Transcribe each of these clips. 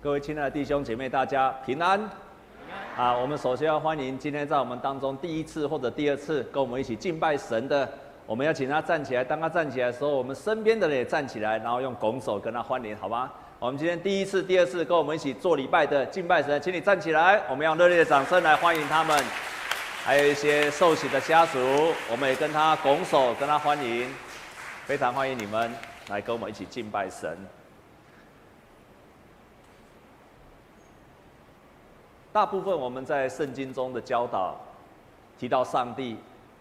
各位亲爱的弟兄姐妹，大家平安。啊，我们首先要欢迎今天在我们当中第一次或者第二次跟我们一起敬拜神的，我们要请他站起来。当他站起来的时候，我们身边的人也站起来，然后用拱手跟他欢迎，好吗？我们今天第一次、第二次跟我们一起做礼拜的敬拜神，请你站起来，我们用热烈的掌声来欢迎他们。还有一些受洗的家属，我们也跟他拱手跟他欢迎，非常欢迎你们来跟我们一起敬拜神。大部分我们在圣经中的教导提到上帝，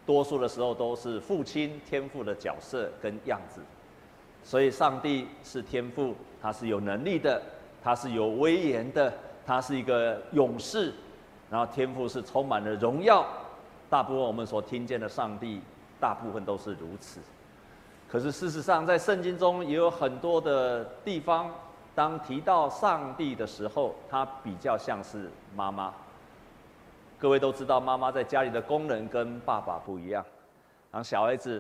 多数的时候都是父亲天父的角色跟样子，所以上帝是天父，他是有能力的，他是有威严的，他是一个勇士，然后天父是充满了荣耀。大部分我们所听见的上帝，大部分都是如此。可是事实上，在圣经中也有很多的地方。当提到上帝的时候，他比较像是妈妈。各位都知道，妈妈在家里的功能跟爸爸不一样。当小孩子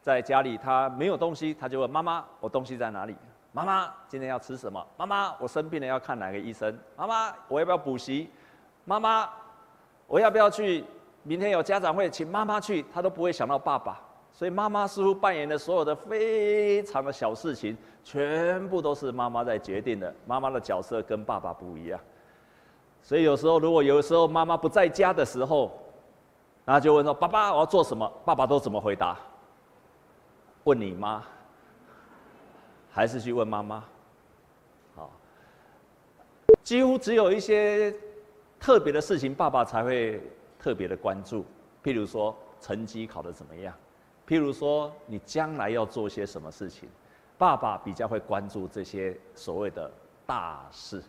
在家里，他没有东西，他就问妈妈：“我东西在哪里？”妈妈今天要吃什么？妈妈我生病了要看哪个医生？妈妈我要不要补习？妈妈我要不要去？明天有家长会，请妈妈去，他都不会想到爸爸。所以妈妈似乎扮演的所有的非常的小事情，全部都是妈妈在决定的。妈妈的角色跟爸爸不一样。所以有时候，如果有时候妈妈不在家的时候，然后就问说：“爸爸，我要做什么？”爸爸都怎么回答？问你妈，还是去问妈妈？好，几乎只有一些特别的事情，爸爸才会特别的关注。譬如说，成绩考得怎么样？譬如说，你将来要做些什么事情，爸爸比较会关注这些所谓的大事。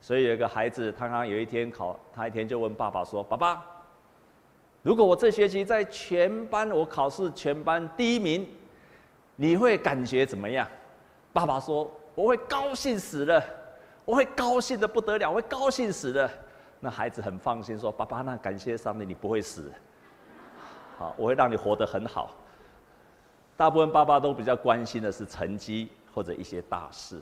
所以有一个孩子，他刚刚有一天考，他一天就问爸爸说：“爸爸，如果我这学期在全班我考试全班第一名，你会感觉怎么样？”爸爸说：“我会高兴死了，我会高兴的不得了，我会高兴死了。”那孩子很放心说：“爸爸，那感谢上帝，你不会死。好，我会让你活得很好。”大部分爸爸都比较关心的是成绩或者一些大事。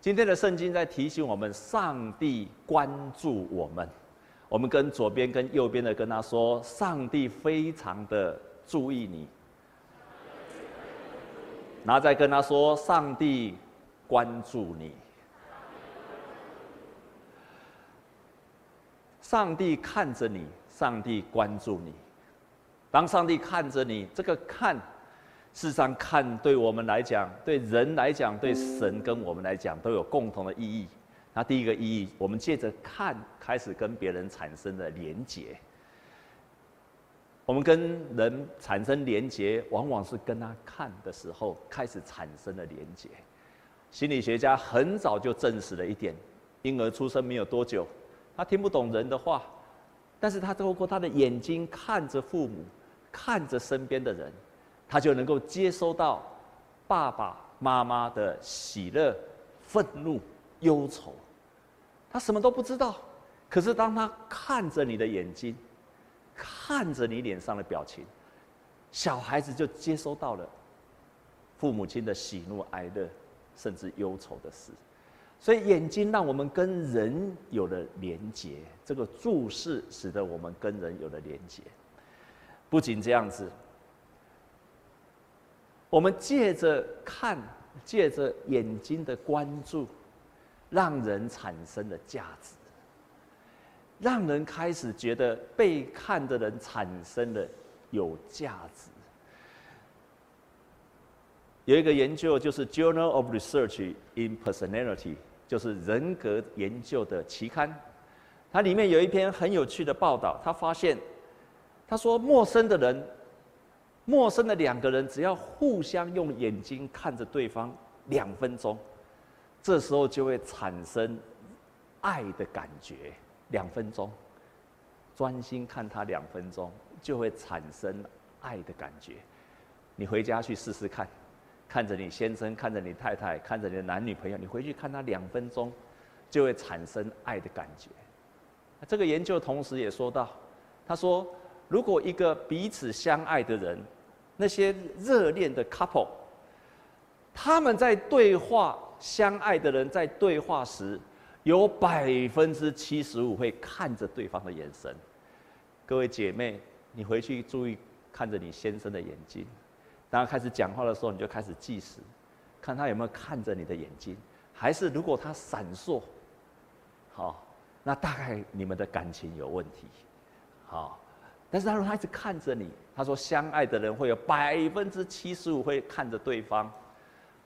今天的圣经在提醒我们，上帝关注我们。我们跟左边跟右边的跟他说，上帝非常的注意你。然后再跟他说，上帝关注你。上帝看着你，上帝关注你。当上帝看着你，这个看。事实上，看对我们来讲，对人来讲，对神跟我们来讲，都有共同的意义。那第一个意义，我们借着看，开始跟别人产生了连结。我们跟人产生连结，往往是跟他看的时候开始产生了连结。心理学家很早就证实了一点：婴儿出生没有多久，他听不懂人的话，但是他透过他的眼睛看着父母，看着身边的人。他就能够接收到爸爸妈妈的喜乐、愤怒、忧愁。他什么都不知道，可是当他看着你的眼睛，看着你脸上的表情，小孩子就接收到了父母亲的喜怒哀乐，甚至忧愁的事。所以眼睛让我们跟人有了连结，这个注视使得我们跟人有了连结。不仅这样子。我们借着看，借着眼睛的关注，让人产生了价值，让人开始觉得被看的人产生了有价值。有一个研究就是《Journal of Research in Personality》，就是人格研究的期刊，它里面有一篇很有趣的报道，他发现，他说陌生的人。陌生的两个人，只要互相用眼睛看着对方两分钟，这时候就会产生爱的感觉。两分钟，专心看他两分钟，就会产生爱的感觉。你回家去试试看，看着你先生，看着你太太，看着你的男女朋友，你回去看他两分钟，就会产生爱的感觉。这个研究同时也说到，他说，如果一个彼此相爱的人，那些热恋的 couple，他们在对话相爱的人在对话时，有百分之七十五会看着对方的眼神。各位姐妹，你回去注意看着你先生的眼睛。当他开始讲话的时候，你就开始计时，看他有没有看着你的眼睛。还是如果他闪烁，好，那大概你们的感情有问题。好，但是他说他一直看着你。他说相爱的人会有百分之七十五会看着对方。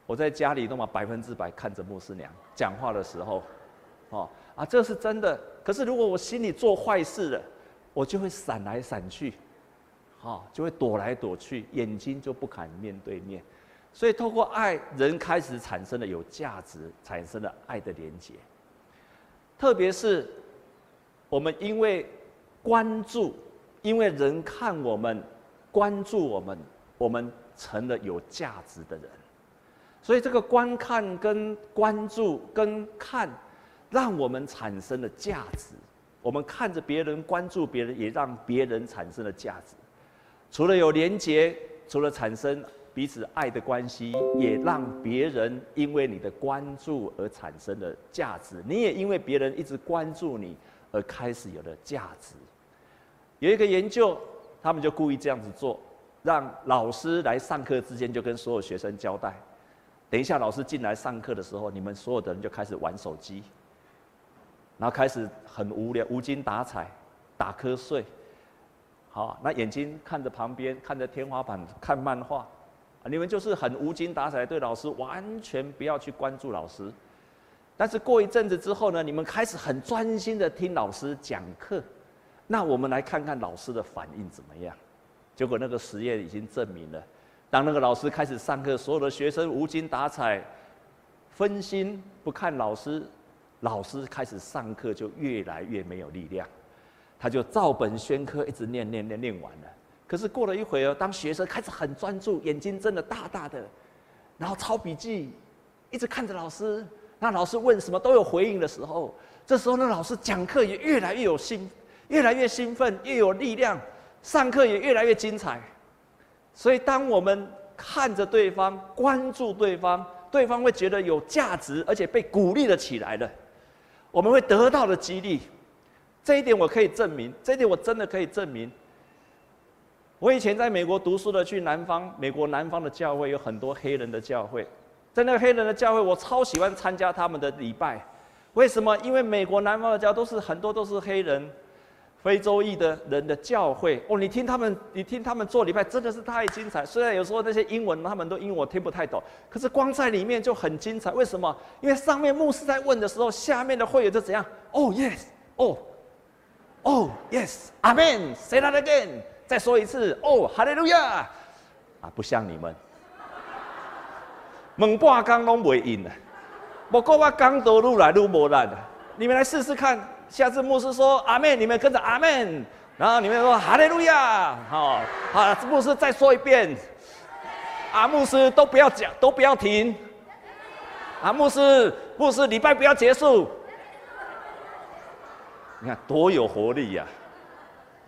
我在家里都嘛百分之百看着牧师娘讲话的时候，哦啊，这是真的。可是如果我心里做坏事了，我就会闪来闪去，好，就会躲来躲去，眼睛就不敢面对面。所以透过爱，人开始产生了有价值，产生了爱的连结。特别是我们因为关注，因为人看我们，关注我们，我们成了有价值的人。所以这个观看、跟关注、跟看，让我们产生了价值。我们看着别人，关注别人，也让别人产生了价值。除了有连结，除了产生彼此爱的关系，也让别人因为你的关注而产生了价值。你也因为别人一直关注你而开始有了价值。有一个研究，他们就故意这样子做，让老师来上课之间就跟所有学生交代。等一下，老师进来上课的时候，你们所有的人就开始玩手机，然后开始很无聊、无精打采、打瞌睡。好，那眼睛看着旁边，看着天花板，看漫画，你们就是很无精打采，对老师完全不要去关注老师。但是过一阵子之后呢，你们开始很专心的听老师讲课。那我们来看看老师的反应怎么样？结果那个实验已经证明了。当那个老师开始上课，所有的学生无精打采、分心不看老师，老师开始上课就越来越没有力量，他就照本宣科，一直念念念念完了。可是过了一会儿，当学生开始很专注，眼睛睁得大大的，然后抄笔记，一直看着老师，那老师问什么都有回应的时候，这时候那老师讲课也越来越有兴，越来越兴奋，越有力量，上课也越来越精彩。所以，当我们看着对方、关注对方，对方会觉得有价值，而且被鼓励了起来了。我们会得到的激励，这一点我可以证明，这一点我真的可以证明。我以前在美国读书的，去南方，美国南方的教会有很多黑人的教会，在那个黑人的教会，我超喜欢参加他们的礼拜。为什么？因为美国南方的教都是很多都是黑人。非洲裔的人的教会。哦，你听他们，你听他们做礼拜真的是太精彩。虽然有时候那些英文他们都英文我听不太懂，可是光在里面就很精彩。为什么？因为上面牧师在问的时候，下面的会友就怎样？哦，yes，哦，哦，yes，Amen，say that again，再说一次，哦，哈利路亚，啊，不像你们，猛半刚拢袂应的，不过我刚都愈来愈无力了，你们来试试看。下次牧师说阿门，你们跟着阿门，然后你们说哈利路亚，好，好，牧师再说一遍，啊，牧师都不要讲，都不要停，啊，牧师，牧师礼拜不要结束，你看多有活力呀，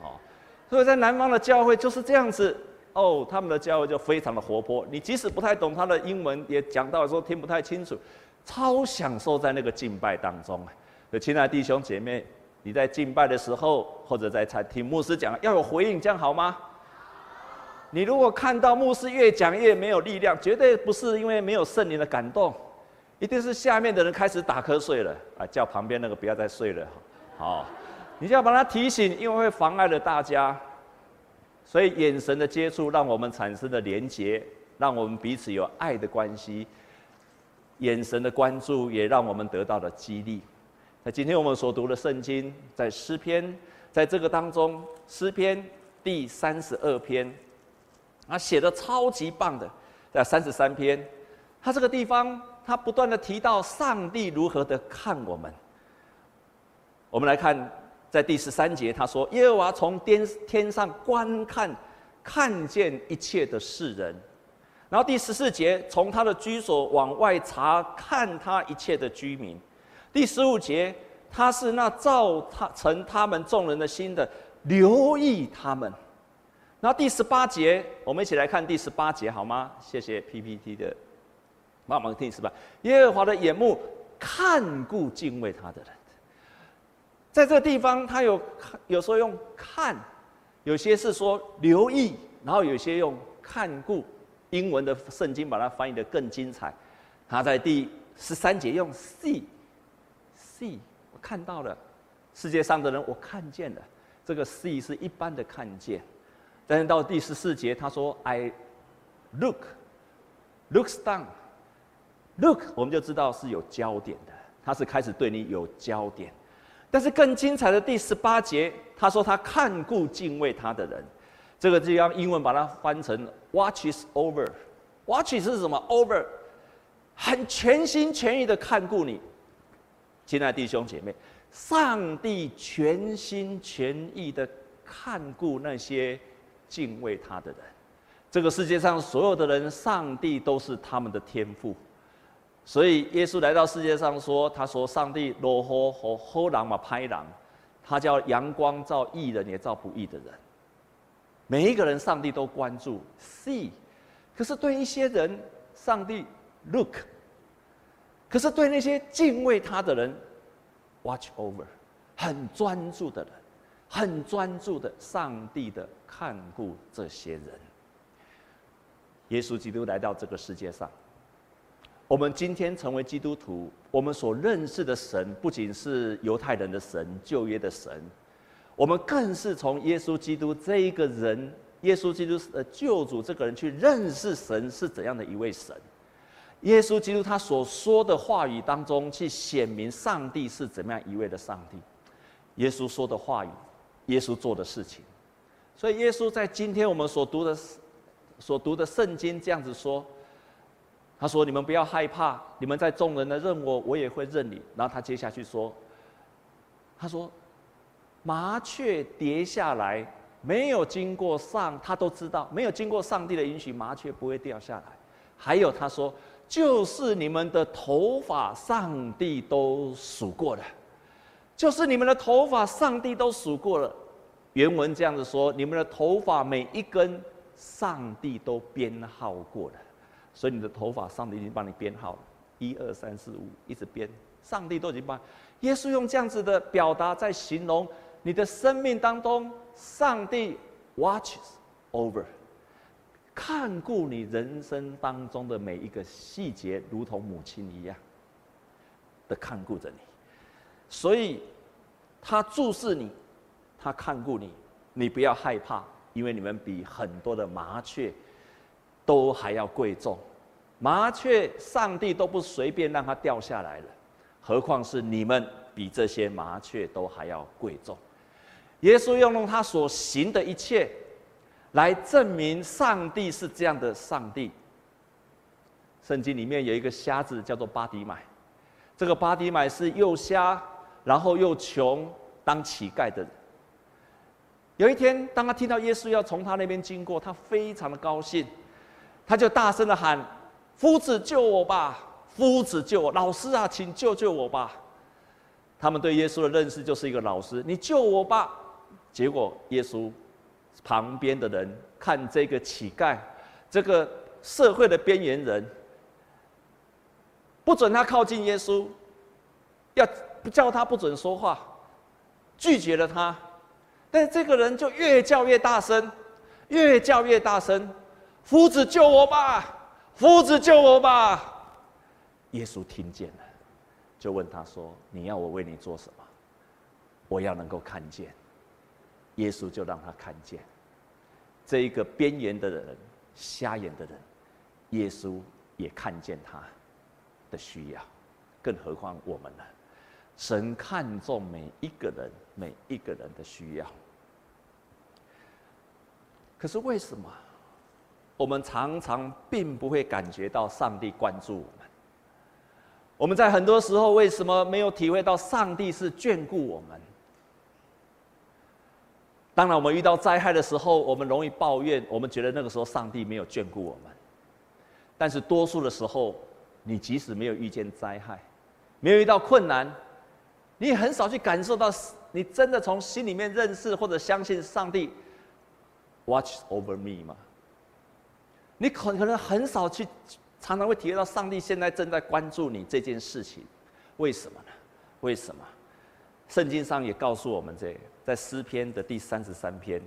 哦，所以在南方的教会就是这样子，哦，他们的教会就非常的活泼，你即使不太懂他的英文，也讲到说听不太清楚，超享受在那个敬拜当中。亲爱的弟兄姐妹，你在敬拜的时候，或者在听牧师讲，要有回应，这样好吗？你如果看到牧师越讲越没有力量，绝对不是因为没有圣灵的感动，一定是下面的人开始打瞌睡了啊！叫旁边那个不要再睡了，好，你就要把他提醒，因为会妨碍了大家。所以眼神的接触，让我们产生了连结，让我们彼此有爱的关系。眼神的关注，也让我们得到了激励。那今天我们所读的圣经，在诗篇，在这个当中，诗篇第三十二篇，啊，写的超级棒的，在三十三篇，他这个地方，他不断的提到上帝如何的看我们。我们来看，在第十三节，他说：“耶和华从天天上观看，看见一切的世人。”然后第十四节，从他的居所往外查看他一切的居民。第十五节，他是那造他成他们众人的心的，留意他们。然后第十八节，我们一起来看第十八节好吗？谢谢 PPT 的妈妈听十八，耶和华的眼目看顾敬畏他的人。在这个地方，他有，有时候用看，有些是说留意，然后有些用看顾。英文的圣经把它翻译的更精彩。他在第十三节用 see b 我看到了世界上的人，我看见了。这个 b 是一般的看见，但是到第十四节，他说 I look，looks down，look，我们就知道是有焦点的，他是开始对你有焦点。但是更精彩的第十八节，他说他看顾敬畏他的人，这个地方英文把它翻成 watches over，watches 是什么？over，很全心全意的看顾你，亲爱弟兄姐妹。上帝全心全意的看顾那些敬畏他的人。这个世界上所有的人，上帝都是他们的天父。所以耶稣来到世界上说：“他说，上帝罗吼和吼狼嘛拍狼，他叫阳光照义人也照不义的人。每一个人，上帝都关注 see。可是对一些人，上帝 look。可是对那些敬畏他的人。” Watch over，很专注的人，很专注的上帝的看顾这些人。耶稣基督来到这个世界上，我们今天成为基督徒，我们所认识的神不仅是犹太人的神、旧约的神，我们更是从耶稣基督这一个人，耶稣基督呃救主这个人去认识神是怎样的一位神。耶稣基督他所说的话语当中，去显明上帝是怎么样一位的上帝。耶稣说的话语，耶稣做的事情，所以耶稣在今天我们所读的、所读的圣经这样子说，他说：“你们不要害怕，你们在众人的认我，我也会认你。”然后他接下去说：“他说，麻雀跌下来，没有经过上，他都知道，没有经过上帝的允许，麻雀不会掉下来。还有他说。”就是你们的头发，上帝都数过了。就是你们的头发，上帝都数过了。原文这样子说：你们的头发每一根，上帝都编号过了。所以你的头发，上帝已经帮你编号了，一二三四五，一直编，上帝都已经帮。耶稣用这样子的表达，在形容你的生命当中，上帝 watches over。看顾你人生当中的每一个细节，如同母亲一样的看顾着你，所以他注视你，他看顾你，你不要害怕，因为你们比很多的麻雀都还要贵重。麻雀，上帝都不随便让它掉下来了，何况是你们比这些麻雀都还要贵重。耶稣要用他所行的一切。来证明上帝是这样的上帝。圣经里面有一个瞎子叫做巴迪买，这个巴迪买是又瞎，然后又穷，当乞丐的人。有一天，当他听到耶稣要从他那边经过，他非常的高兴，他就大声的喊：“夫子救我吧！夫子救我！老师啊，请救救我吧！”他们对耶稣的认识就是一个老师，你救我吧。结果耶稣。旁边的人看这个乞丐，这个社会的边缘人，不准他靠近耶稣，要不叫他不准说话，拒绝了他。但是这个人就越叫越大声，越叫越大声，夫子救我吧，夫子救我吧。耶稣听见了，就问他说：“你要我为你做什么？我要能够看见。”耶稣就让他看见，这一个边缘的人、瞎眼的人，耶稣也看见他的需要，更何况我们呢？神看重每一个人、每一个人的需要。可是为什么我们常常并不会感觉到上帝关注我们？我们在很多时候为什么没有体会到上帝是眷顾我们？当然，我们遇到灾害的时候，我们容易抱怨，我们觉得那个时候上帝没有眷顾我们。但是多数的时候，你即使没有遇见灾害，没有遇到困难，你也很少去感受到，你真的从心里面认识或者相信上帝 watch over me 吗？你可可能很少去常常会体会到上帝现在正在关注你这件事情，为什么呢？为什么？圣经上也告诉我们这个，在诗篇的第三十三篇，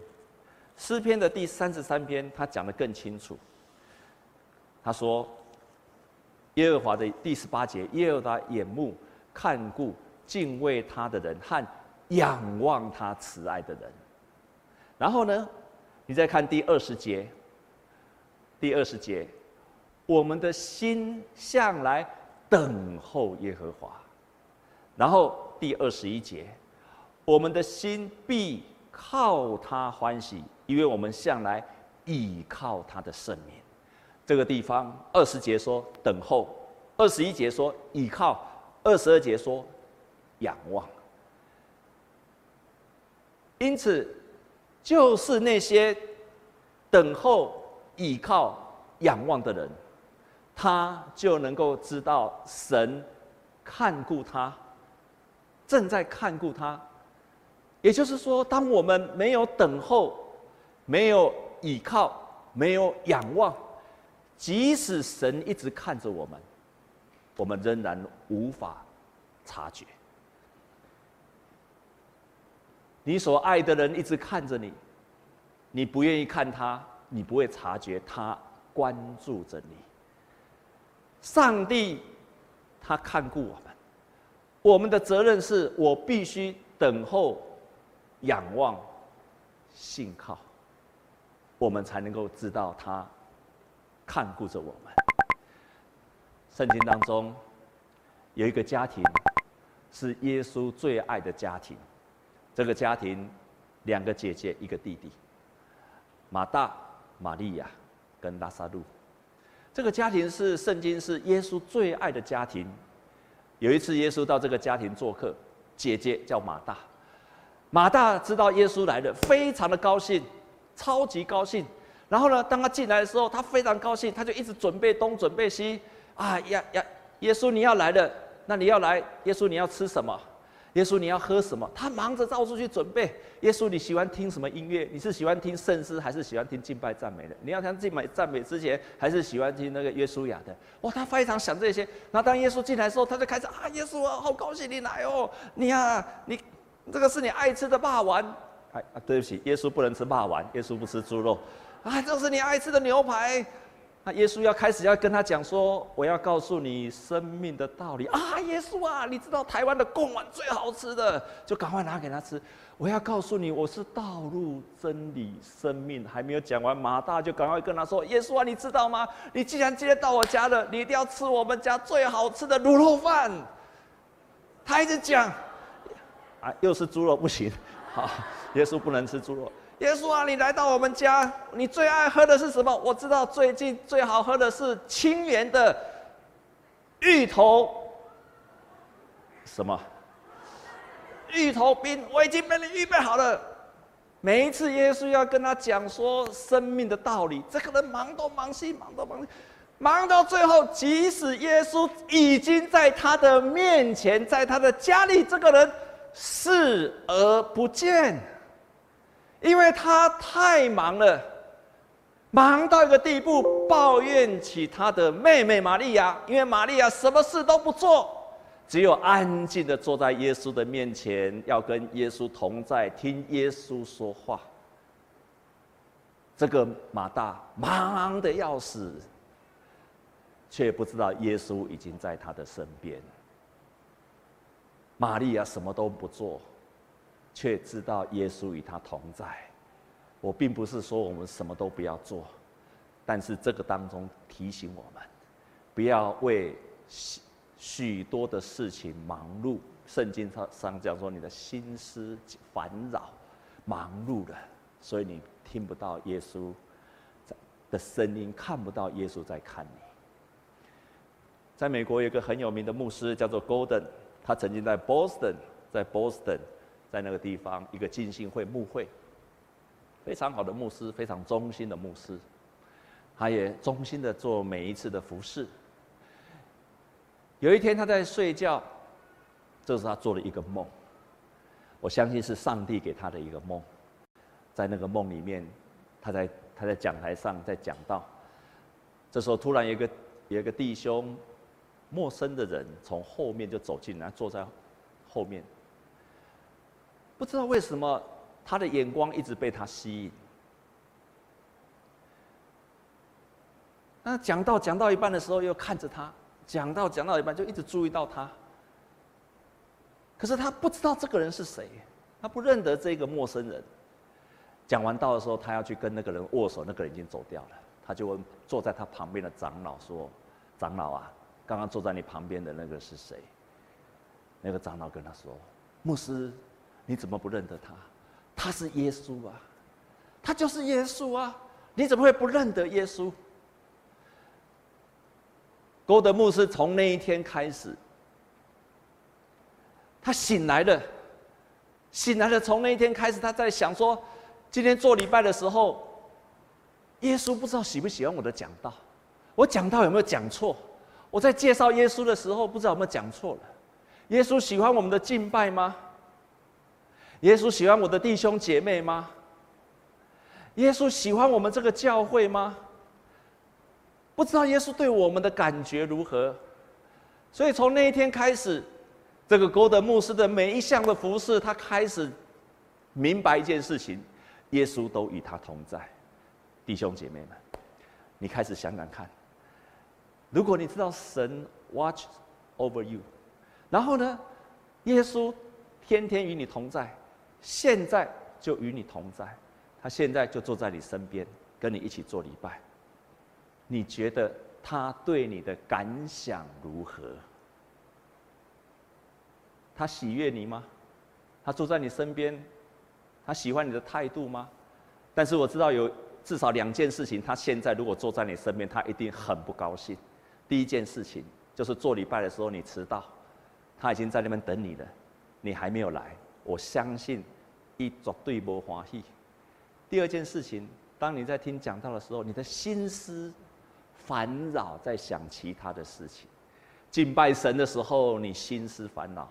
诗篇的第三十三篇，他讲得更清楚。他说：“耶和华的第十八节，耶和华眼目看顾敬畏他的人和仰望他慈爱的人。”然后呢，你再看第二十节，第二十节，我们的心向来等候耶和华。然后第二十一节，我们的心必靠他欢喜，因为我们向来倚靠他的圣名。这个地方二十节说等候，二十一节说倚靠，二十二节说仰望。因此，就是那些等候、倚靠、仰望的人，他就能够知道神看顾他。正在看顾他，也就是说，当我们没有等候、没有倚靠、没有仰望，即使神一直看着我们，我们仍然无法察觉。你所爱的人一直看着你，你不愿意看他，你不会察觉他关注着你。上帝，他看顾我们。我们的责任是我必须等候、仰望、信靠，我们才能够知道他看顾着我们。圣经当中有一个家庭是耶稣最爱的家庭，这个家庭两个姐姐一个弟弟，马大、玛利亚跟拉撒路。这个家庭是圣经是耶稣最爱的家庭。有一次，耶稣到这个家庭做客，姐姐叫马大。马大知道耶稣来了，非常的高兴，超级高兴。然后呢，当他进来的时候，他非常高兴，他就一直准备东准备西。啊呀呀，耶稣你要来了，那你要来，耶稣你要吃什么？耶稣，你要喝什么？他忙着到处去准备。耶稣，你喜欢听什么音乐？你是喜欢听圣诗，还是喜欢听敬拜赞美的？你要听敬拜赞美之前，还是喜欢听那个耶稣雅的？哇，他非常想这些。然后当耶稣进来的时候，他就开始啊，耶稣啊，好高兴你来哦！你啊，你这个是你爱吃的霸丸。哎啊，对不起，耶稣不能吃霸丸，耶稣不吃猪肉。啊，这是你爱吃的牛排。那耶稣要开始要跟他讲说，我要告诉你生命的道理啊！耶稣啊，你知道台湾的贡丸最好吃的，就赶快拿给他吃。我要告诉你，我是道路、真理、生命。还没有讲完，马大就赶快跟他说：“耶稣啊，你知道吗？你既然今天到我家了，你一定要吃我们家最好吃的卤肉饭。”他一直讲，啊，又是猪肉不行，好，耶稣不能吃猪肉。耶稣啊，你来到我们家，你最爱喝的是什么？我知道最近最好喝的是清源的芋头，什么？芋头冰，我已经帮你预备好了。每一次耶稣要跟他讲说生命的道理，这个人忙东忙西，忙东忙西，忙到最后，即使耶稣已经在他的面前，在他的家里，这个人视而不见。因为他太忙了，忙到一个地步，抱怨起他的妹妹玛利亚。因为玛利亚什么事都不做，只有安静的坐在耶稣的面前，要跟耶稣同在，听耶稣说话。这个马大忙得要死，却不知道耶稣已经在他的身边。玛利亚什么都不做。却知道耶稣与他同在。我并不是说我们什么都不要做，但是这个当中提醒我们，不要为许许多的事情忙碌。圣经上上讲说，你的心思烦扰、忙碌了，所以你听不到耶稣的声音，看不到耶稣在看你。在美国有一个很有名的牧师叫做 Golden，他曾经在 Boston，在 Boston。在那个地方，一个浸信会牧会，非常好的牧师，非常忠心的牧师，他也忠心的做每一次的服侍。有一天他在睡觉，这是他做了一个梦，我相信是上帝给他的一个梦。在那个梦里面，他在他在讲台上在讲道，这时候突然有一个有一个弟兄，陌生的人从后面就走进来，坐在后面。不知道为什么，他的眼光一直被他吸引。那讲到讲到一半的时候，又看着他；讲到讲到一半，就一直注意到他。可是他不知道这个人是谁，他不认得这个陌生人。讲完道的时候，他要去跟那个人握手，那个人已经走掉了。他就问坐在他旁边的长老说：“长老啊，刚刚坐在你旁边的那个是谁？”那个长老跟他说：“牧师，你怎么不认得他？他是耶稣啊，他就是耶稣啊！你怎么会不认得耶稣？”郭德牧师从那一天开始。他醒来了，醒来了。从那一天开始，他在想说：今天做礼拜的时候，耶稣不知道喜不喜欢我的讲道，我讲道有没有讲错？我在介绍耶稣的时候，不知道有没有讲错了。耶稣喜欢我们的敬拜吗？耶稣喜欢我的弟兄姐妹吗？耶稣喜欢我们这个教会吗？不知道耶稣对我们的感觉如何？所以从那一天开始。这个郭德牧师的每一项的服事，他开始明白一件事情：耶稣都与他同在。弟兄姐妹们，你开始想想看，如果你知道神 watch over you，然后呢，耶稣天天与你同在，现在就与你同在，他现在就坐在你身边，跟你一起做礼拜。你觉得他对你的感想如何？他喜悦你吗？他坐在你身边，他喜欢你的态度吗？但是我知道有至少两件事情，他现在如果坐在你身边，他一定很不高兴。第一件事情就是做礼拜的时候你迟到，他已经在那边等你了，你还没有来，我相信一绝对不欢喜。第二件事情，当你在听讲道的时候，你的心思烦扰在想其他的事情，敬拜神的时候你心思烦恼。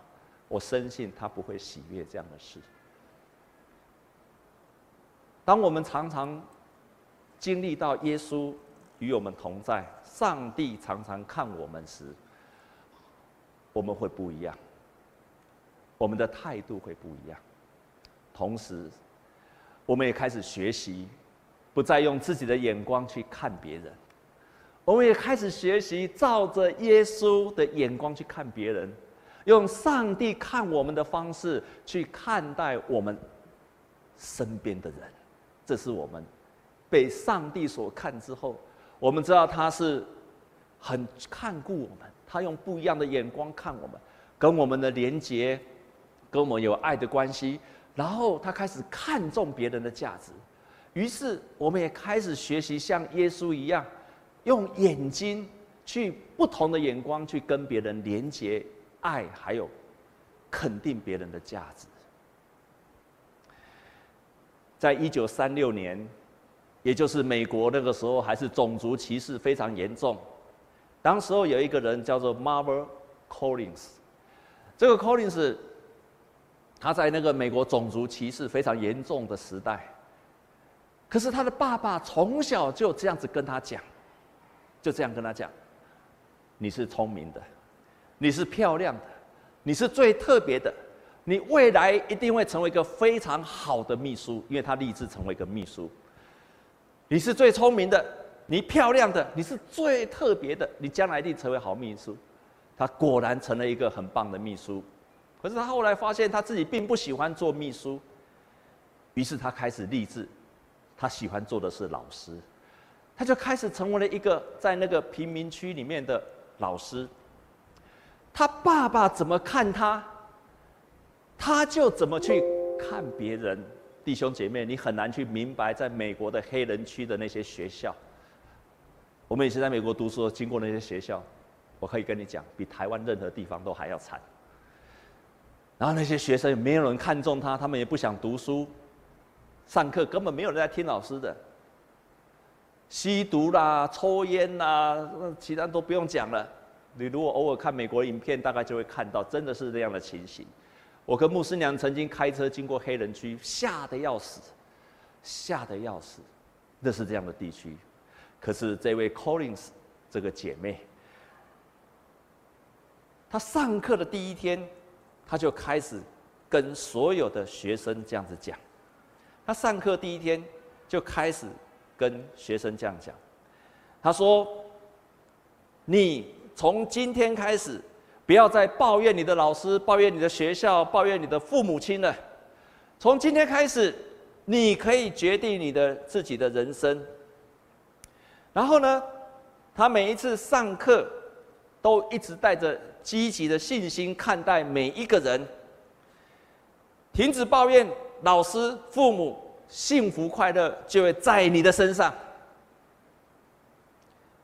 我深信他不会喜悦这样的事。当我们常常经历到耶稣与我们同在，上帝常常看我们时，我们会不一样，我们的态度会不一样。同时，我们也开始学习，不再用自己的眼光去看别人，我们也开始学习照着耶稣的眼光去看别人。用上帝看我们的方式去看待我们身边的人，这是我们被上帝所看之后，我们知道他是很看顾我们，他用不一样的眼光看我们，跟我们的连结，跟我们有爱的关系，然后他开始看重别人的价值，于是我们也开始学习像耶稣一样，用眼睛去不同的眼光去跟别人连结。爱还有肯定别人的价值。在一九三六年，也就是美国那个时候，还是种族歧视非常严重。当时候有一个人叫做 Marva Collins，这个 Collins，他在那个美国种族歧视非常严重的时代，可是他的爸爸从小就这样子跟他讲，就这样跟他讲：“你是聪明的。”你是漂亮的，你是最特别的，你未来一定会成为一个非常好的秘书，因为他立志成为一个秘书。你是最聪明的，你漂亮的，你是最特别的，你将来一定成为好秘书。他果然成了一个很棒的秘书，可是他后来发现他自己并不喜欢做秘书，于是他开始立志，他喜欢做的是老师，他就开始成为了一个在那个贫民区里面的老师。他爸爸怎么看他，他就怎么去看别人。弟兄姐妹，你很难去明白，在美国的黑人区的那些学校。我们以前在美国读书，经过那些学校，我可以跟你讲，比台湾任何地方都还要惨。然后那些学生也没有人看重他，他们也不想读书，上课根本没有人在听老师的。吸毒啦，抽烟啦，其他都不用讲了。你如果偶尔看美国影片，大概就会看到，真的是这样的情形。我跟牧师娘曾经开车经过黑人区，吓得要死，吓得要死，那是这样的地区。可是这位 Collins，这个姐妹，她上课的第一天，她就开始跟所有的学生这样子讲。她上课第一天就开始跟学生这样讲，她说：“你从今天开始，不要再抱怨你的老师、抱怨你的学校、抱怨你的父母亲了。从今天开始，你可以决定你的自己的人生。”然后呢，他每一次上课，都一直带着积极的信心看待每一个人。停止抱怨，老师、父母，幸福快乐就会在你的身上。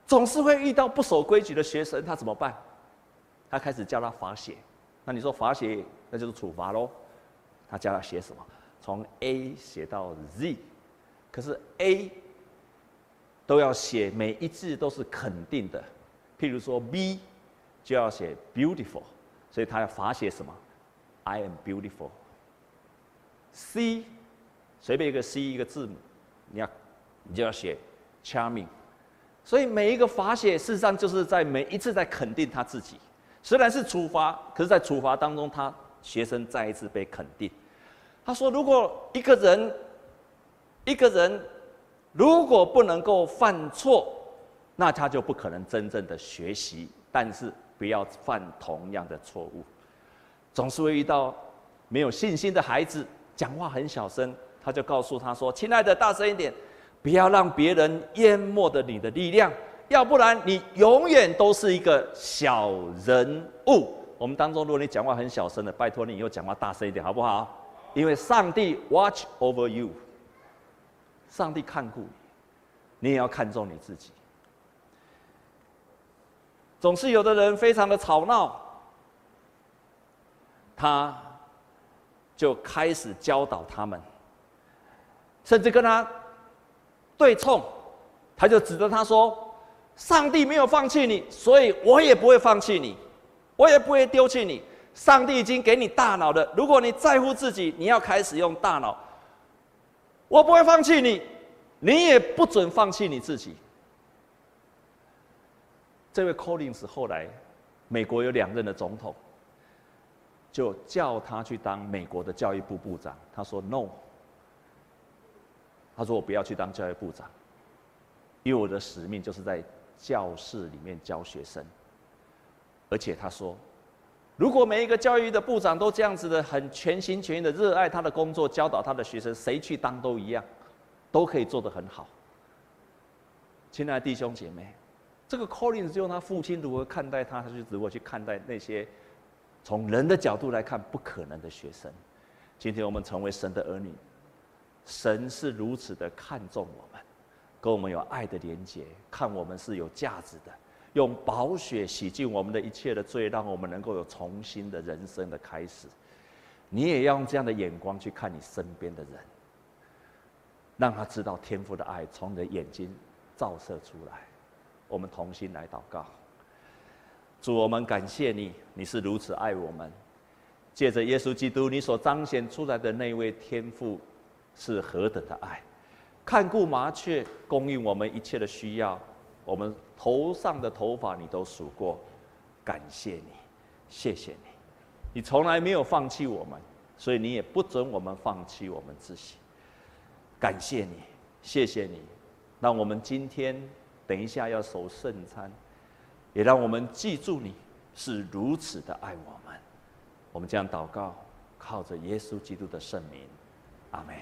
总是会遇到不守规矩的学生，他怎么办？他开始教他罚写。那你说罚写，那就是处罚喽。他教他写什么？从 A 写到 Z，可是 A。都要写每一字都是肯定的，譬如说 B 就要写 beautiful，所以他要罚写什么？I am beautiful。C 随便一个 C 一个字母，你要你就要写 charming。所以每一个罚写事实上就是在每一次在肯定他自己，虽然是处罚，可是在处罚当中，他学生再一次被肯定。他说：如果一个人一个人。如果不能够犯错，那他就不可能真正的学习。但是不要犯同样的错误，总是会遇到没有信心的孩子，讲话很小声，他就告诉他说：“亲爱的，大声一点，不要让别人淹没了你的力量，要不然你永远都是一个小人物。”我们当中，如果你讲话很小声的，拜托你以后讲话大声一点，好不好？因为上帝 watch over you。上帝看顾你，你也要看重你自己。总是有的人非常的吵闹，他就开始教导他们，甚至跟他对冲，他就指着他说：“上帝没有放弃你，所以我也不会放弃你，我也不会丢弃你。上帝已经给你大脑了，如果你在乎自己，你要开始用大脑。”我不会放弃你，你也不准放弃你自己。这位 Collins 后来，美国有两任的总统，就叫他去当美国的教育部部长。他说 “No”，他说我不要去当教育部长，因为我的使命就是在教室里面教学生，而且他说。如果每一个教育的部长都这样子的很全心全意的热爱他的工作，教导他的学生，谁去当都一样，都可以做得很好。亲爱的弟兄姐妹，这个 Collins 就用他父亲如何看待他，他就如何去看待那些从人的角度来看不可能的学生。今天我们成为神的儿女，神是如此的看重我，跟我们有爱的连结，看我们是有价值的。用宝血洗净我们的一切的罪，让我们能够有重新的人生的开始。你也要用这样的眼光去看你身边的人，让他知道天父的爱从你的眼睛照射出来。我们同心来祷告，主，我们感谢你，你是如此爱我们。借着耶稣基督，你所彰显出来的那位天父是何等的爱，看顾麻雀，供应我们一切的需要。我们头上的头发你都数过，感谢你，谢谢你，你从来没有放弃我们，所以你也不准我们放弃我们自己。感谢你，谢谢你，让我们今天等一下要守圣餐，也让我们记住你是如此的爱我们。我们这样祷告，靠着耶稣基督的圣名，阿门。